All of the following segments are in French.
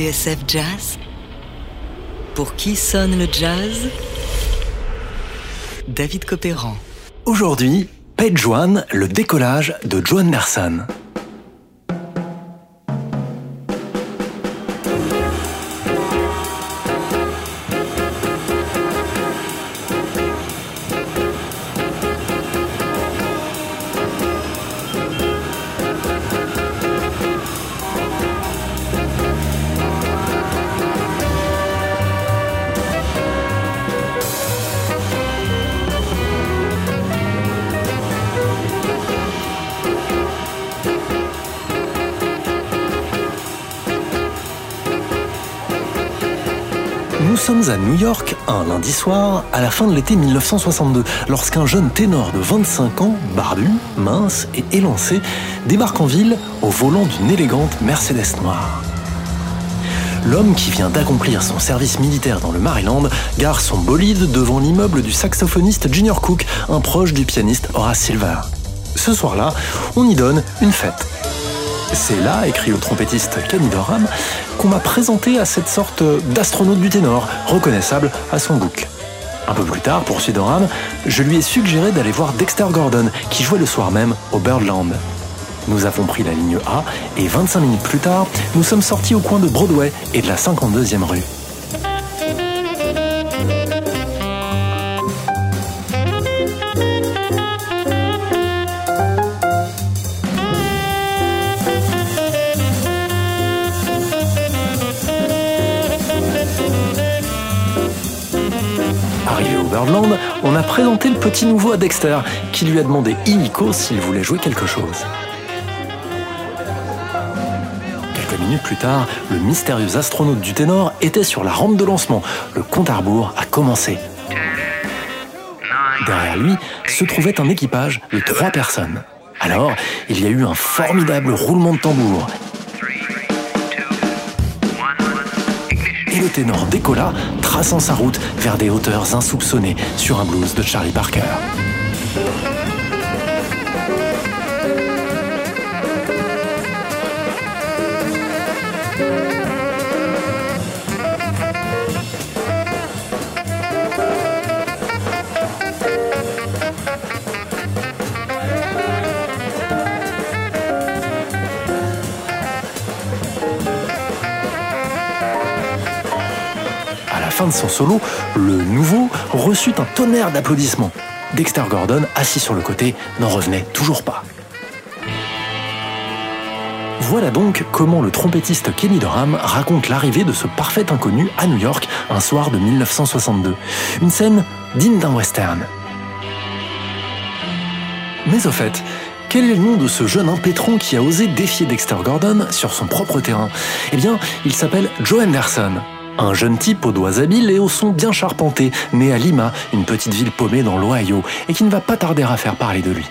TSF Jazz Pour qui sonne le jazz? David Copéran. Aujourd'hui, Page One, le décollage de Joan Anderson. Nous sommes à New York un lundi soir à la fin de l'été 1962 lorsqu'un jeune ténor de 25 ans, barbu, mince et élancé, débarque en ville au volant d'une élégante Mercedes noire. L'homme qui vient d'accomplir son service militaire dans le Maryland gare son bolide devant l'immeuble du saxophoniste Junior Cook, un proche du pianiste Horace Silver. Ce soir-là, on y donne une fête. C'est là, écrit le trompettiste Kenny Dorham, qu'on m'a présenté à cette sorte d'astronaute du ténor, reconnaissable à son look. Un peu plus tard, poursuit Dorham, je lui ai suggéré d'aller voir Dexter Gordon, qui jouait le soir même au Birdland. Nous avons pris la ligne A et 25 minutes plus tard, nous sommes sortis au coin de Broadway et de la 52e rue. On a présenté le petit nouveau à Dexter, qui lui a demandé illico s'il voulait jouer quelque chose. Quelques minutes plus tard, le mystérieux astronaute du ténor était sur la rampe de lancement. Le compte à rebours a commencé. Derrière lui se trouvait un équipage de trois personnes. Alors, il y a eu un formidable roulement de tambour. Et le ténor décolla, traçant sa route vers des hauteurs insoupçonnées sur un blues de Charlie Parker. Son solo, le nouveau reçut un tonnerre d'applaudissements. Dexter Gordon, assis sur le côté, n'en revenait toujours pas. Voilà donc comment le trompettiste Kenny Dorham raconte l'arrivée de ce parfait inconnu à New York un soir de 1962. Une scène digne d'un western. Mais au fait, quel est le nom de ce jeune impétron qui a osé défier Dexter Gordon sur son propre terrain? Eh bien, il s'appelle Joe Anderson. Un jeune type aux doigts habiles et au son bien charpenté, né à Lima, une petite ville paumée dans l'Ohio, et qui ne va pas tarder à faire parler de lui.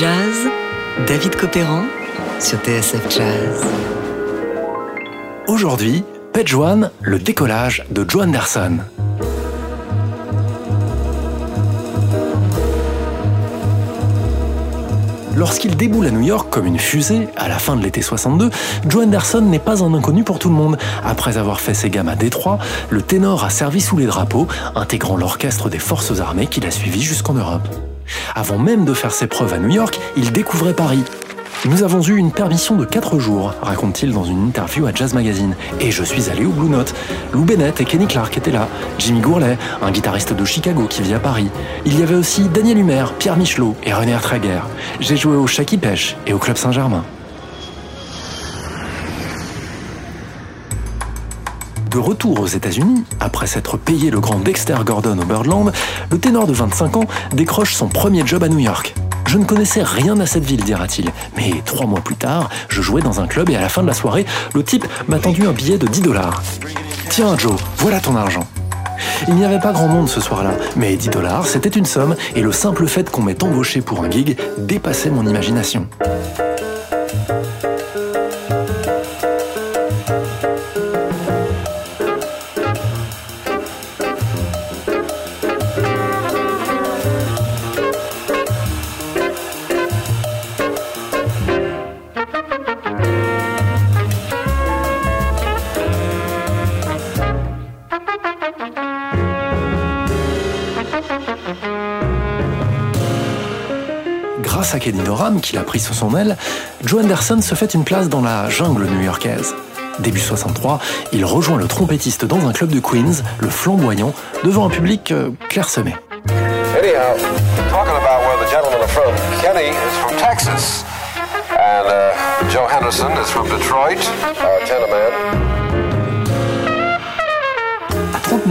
Jazz David Copéran sur TSF Jazz. Aujourd'hui, Page One, le décollage de Joe Anderson. Lorsqu'il déboule à New York comme une fusée, à la fin de l'été 62, Joe Anderson n'est pas un inconnu pour tout le monde. Après avoir fait ses gammes à Détroit, le ténor a servi sous les drapeaux, intégrant l'orchestre des forces armées qu'il a suivi jusqu'en Europe. Avant même de faire ses preuves à New York, il découvrait Paris, nous avons eu une permission de 4 jours, raconte-t-il dans une interview à Jazz Magazine. Et je suis allé au Blue Note. Lou Bennett et Kenny Clark étaient là. Jimmy Gourlet, un guitariste de Chicago qui vit à Paris. Il y avait aussi Daniel Humer, Pierre Michelot et René Traguer. J'ai joué au Chaki Pêche et au Club Saint-Germain. De retour aux États-Unis, après s'être payé le grand Dexter Gordon au Birdland, le ténor de 25 ans décroche son premier job à New York. Je ne connaissais rien à cette ville, dira-t-il. Mais trois mois plus tard, je jouais dans un club et à la fin de la soirée, le type m'a tendu un billet de 10 dollars. Tiens, Joe, voilà ton argent. Il n'y avait pas grand monde ce soir-là, mais 10 dollars, c'était une somme, et le simple fait qu'on m'ait embauché pour un gig dépassait mon imagination. Grâce à Kenny Dorham, qui l'a pris sous son aile, Joe Anderson se fait une place dans la jungle new-yorkaise. Début 63, il rejoint le trompettiste dans un club de Queens, le flamboyant, devant un public euh, clairsemé. Anyhow, talking about where the from, Kenny is from Texas, and uh, Joe Henderson is from Detroit, uh,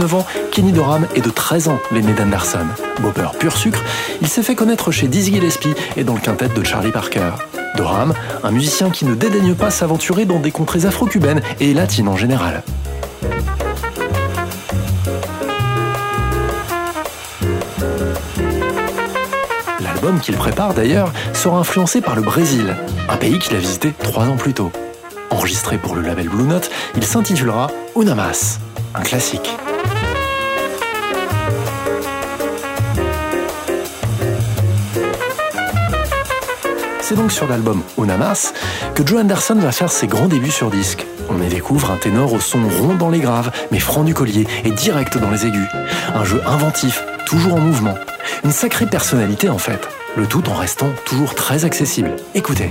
tenor man. À 39 ans, Kenny Dorham est de 13 ans l'aîné d'Anderson. Bopper pur sucre, il s'est fait connaître chez Dizzy Gillespie et dans le quintet de Charlie Parker. Dorham, un musicien qui ne dédaigne pas s'aventurer dans des contrées afro-cubaines et latines en général. L'album qu'il prépare d'ailleurs sera influencé par le Brésil, un pays qu'il a visité trois ans plus tôt. Enregistré pour le label Blue Note, il s'intitulera Unamas, un classique. C'est donc sur l'album Unamas que Joe Anderson va faire ses grands débuts sur disque. On y découvre un ténor au son rond dans les graves, mais franc du collier et direct dans les aigus. Un jeu inventif, toujours en mouvement. Une sacrée personnalité en fait, le tout en restant toujours très accessible. Écoutez.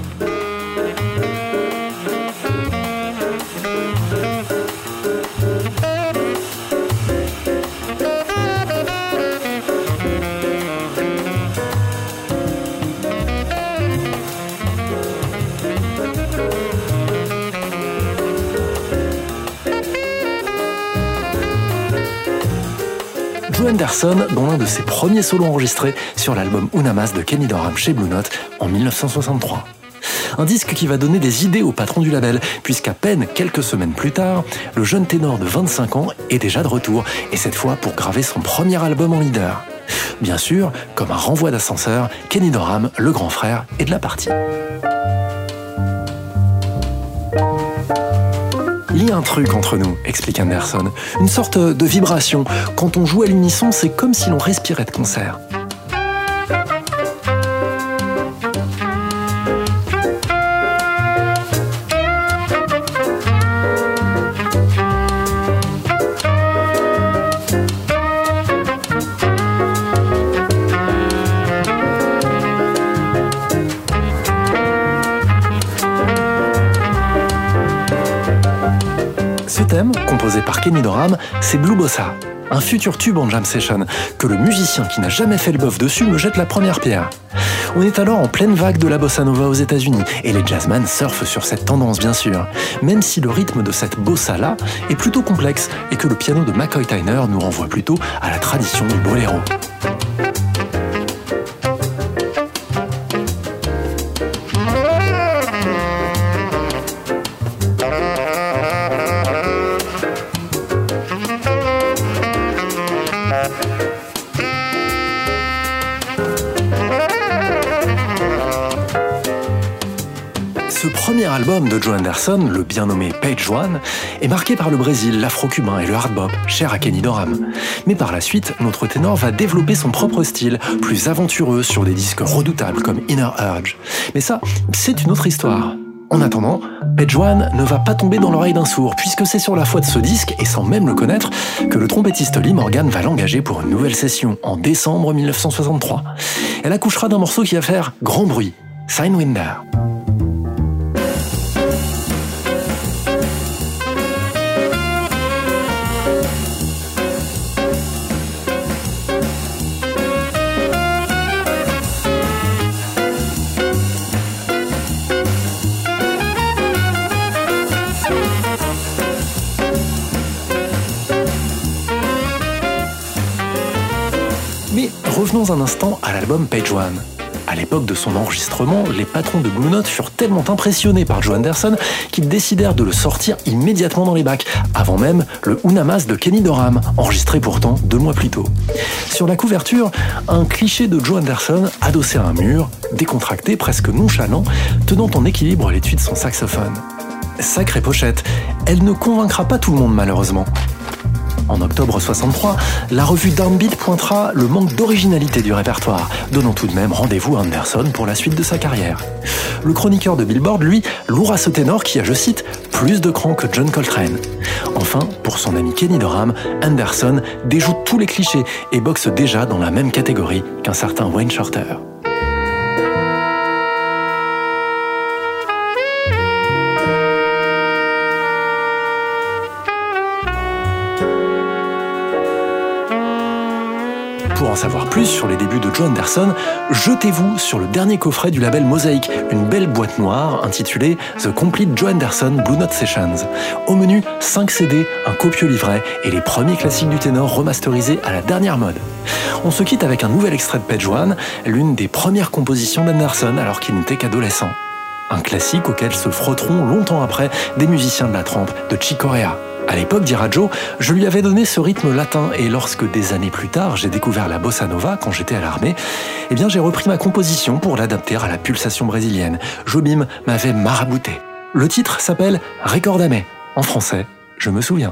Joe Anderson dans l'un de ses premiers solos enregistrés sur l'album Unamas de Kenny Dorham chez Blue Note en 1963. Un disque qui va donner des idées au patron du label, puisqu'à peine quelques semaines plus tard, le jeune ténor de 25 ans est déjà de retour, et cette fois pour graver son premier album en leader. Bien sûr, comme un renvoi d'ascenseur, Kenny Dorham, le grand frère, est de la partie. Un truc entre nous, explique Anderson. Une sorte de vibration. Quand on joue à l'unisson, c'est comme si l'on respirait de concert. Thème, composé par Kenny Dorham, c'est Blue Bossa, un futur tube en jam session, que le musicien qui n'a jamais fait le bof dessus me jette la première pierre. On est alors en pleine vague de la bossa nova aux États-Unis, et les jazzmen surfent sur cette tendance bien sûr, même si le rythme de cette bossa-là est plutôt complexe et que le piano de McCoy Tyner nous renvoie plutôt à la tradition du boléro. Album de Joe Anderson, le bien nommé Page One, est marqué par le Brésil, l'afro-cubain et le hard bop, cher à Kenny Dorham. Mais par la suite, notre ténor va développer son propre style, plus aventureux sur des disques redoutables comme Inner Urge. Mais ça, c'est une autre histoire. En attendant, Page One ne va pas tomber dans l'oreille d'un sourd, puisque c'est sur la foi de ce disque, et sans même le connaître, que le trompettiste Lee Morgan va l'engager pour une nouvelle session en décembre 1963. Elle accouchera d'un morceau qui va faire grand bruit, Signwinder. Un instant à l'album Page One. À l'époque de son enregistrement, les patrons de Blue Note furent tellement impressionnés par Joe Anderson qu'ils décidèrent de le sortir immédiatement dans les bacs, avant même le Unamas de Kenny Dorham, enregistré pourtant deux mois plus tôt. Sur la couverture, un cliché de Joe Anderson adossé à un mur, décontracté, presque nonchalant, tenant en équilibre l'étui de son saxophone. Sacrée pochette, elle ne convaincra pas tout le monde malheureusement. En octobre 63, la revue Downbeat pointera le manque d'originalité du répertoire, donnant tout de même rendez-vous à Anderson pour la suite de sa carrière. Le chroniqueur de Billboard, lui, louera ce ténor qui a, je cite, plus de cran que John Coltrane. Enfin, pour son ami Kenny Dorham, Anderson déjoue tous les clichés et boxe déjà dans la même catégorie qu'un certain Wayne Shorter. Savoir plus sur les débuts de Joe Anderson, jetez-vous sur le dernier coffret du label Mosaic, une belle boîte noire intitulée The Complete Joe Anderson Blue Note Sessions. Au menu, 5 CD, un copieux livret et les premiers classiques du ténor remasterisés à la dernière mode. On se quitte avec un nouvel extrait de Page One, l'une des premières compositions d'Anderson alors qu'il n'était qu'adolescent. Un classique auquel se frotteront longtemps après des musiciens de la trempe de Chick Corea. À l'époque, dira Joe, je lui avais donné ce rythme latin et lorsque des années plus tard j'ai découvert la bossa nova quand j'étais à l'armée, eh bien j'ai repris ma composition pour l'adapter à la pulsation brésilienne. Jobim m'avait marabouté. Le titre s'appelle Recordame. En français, je me souviens.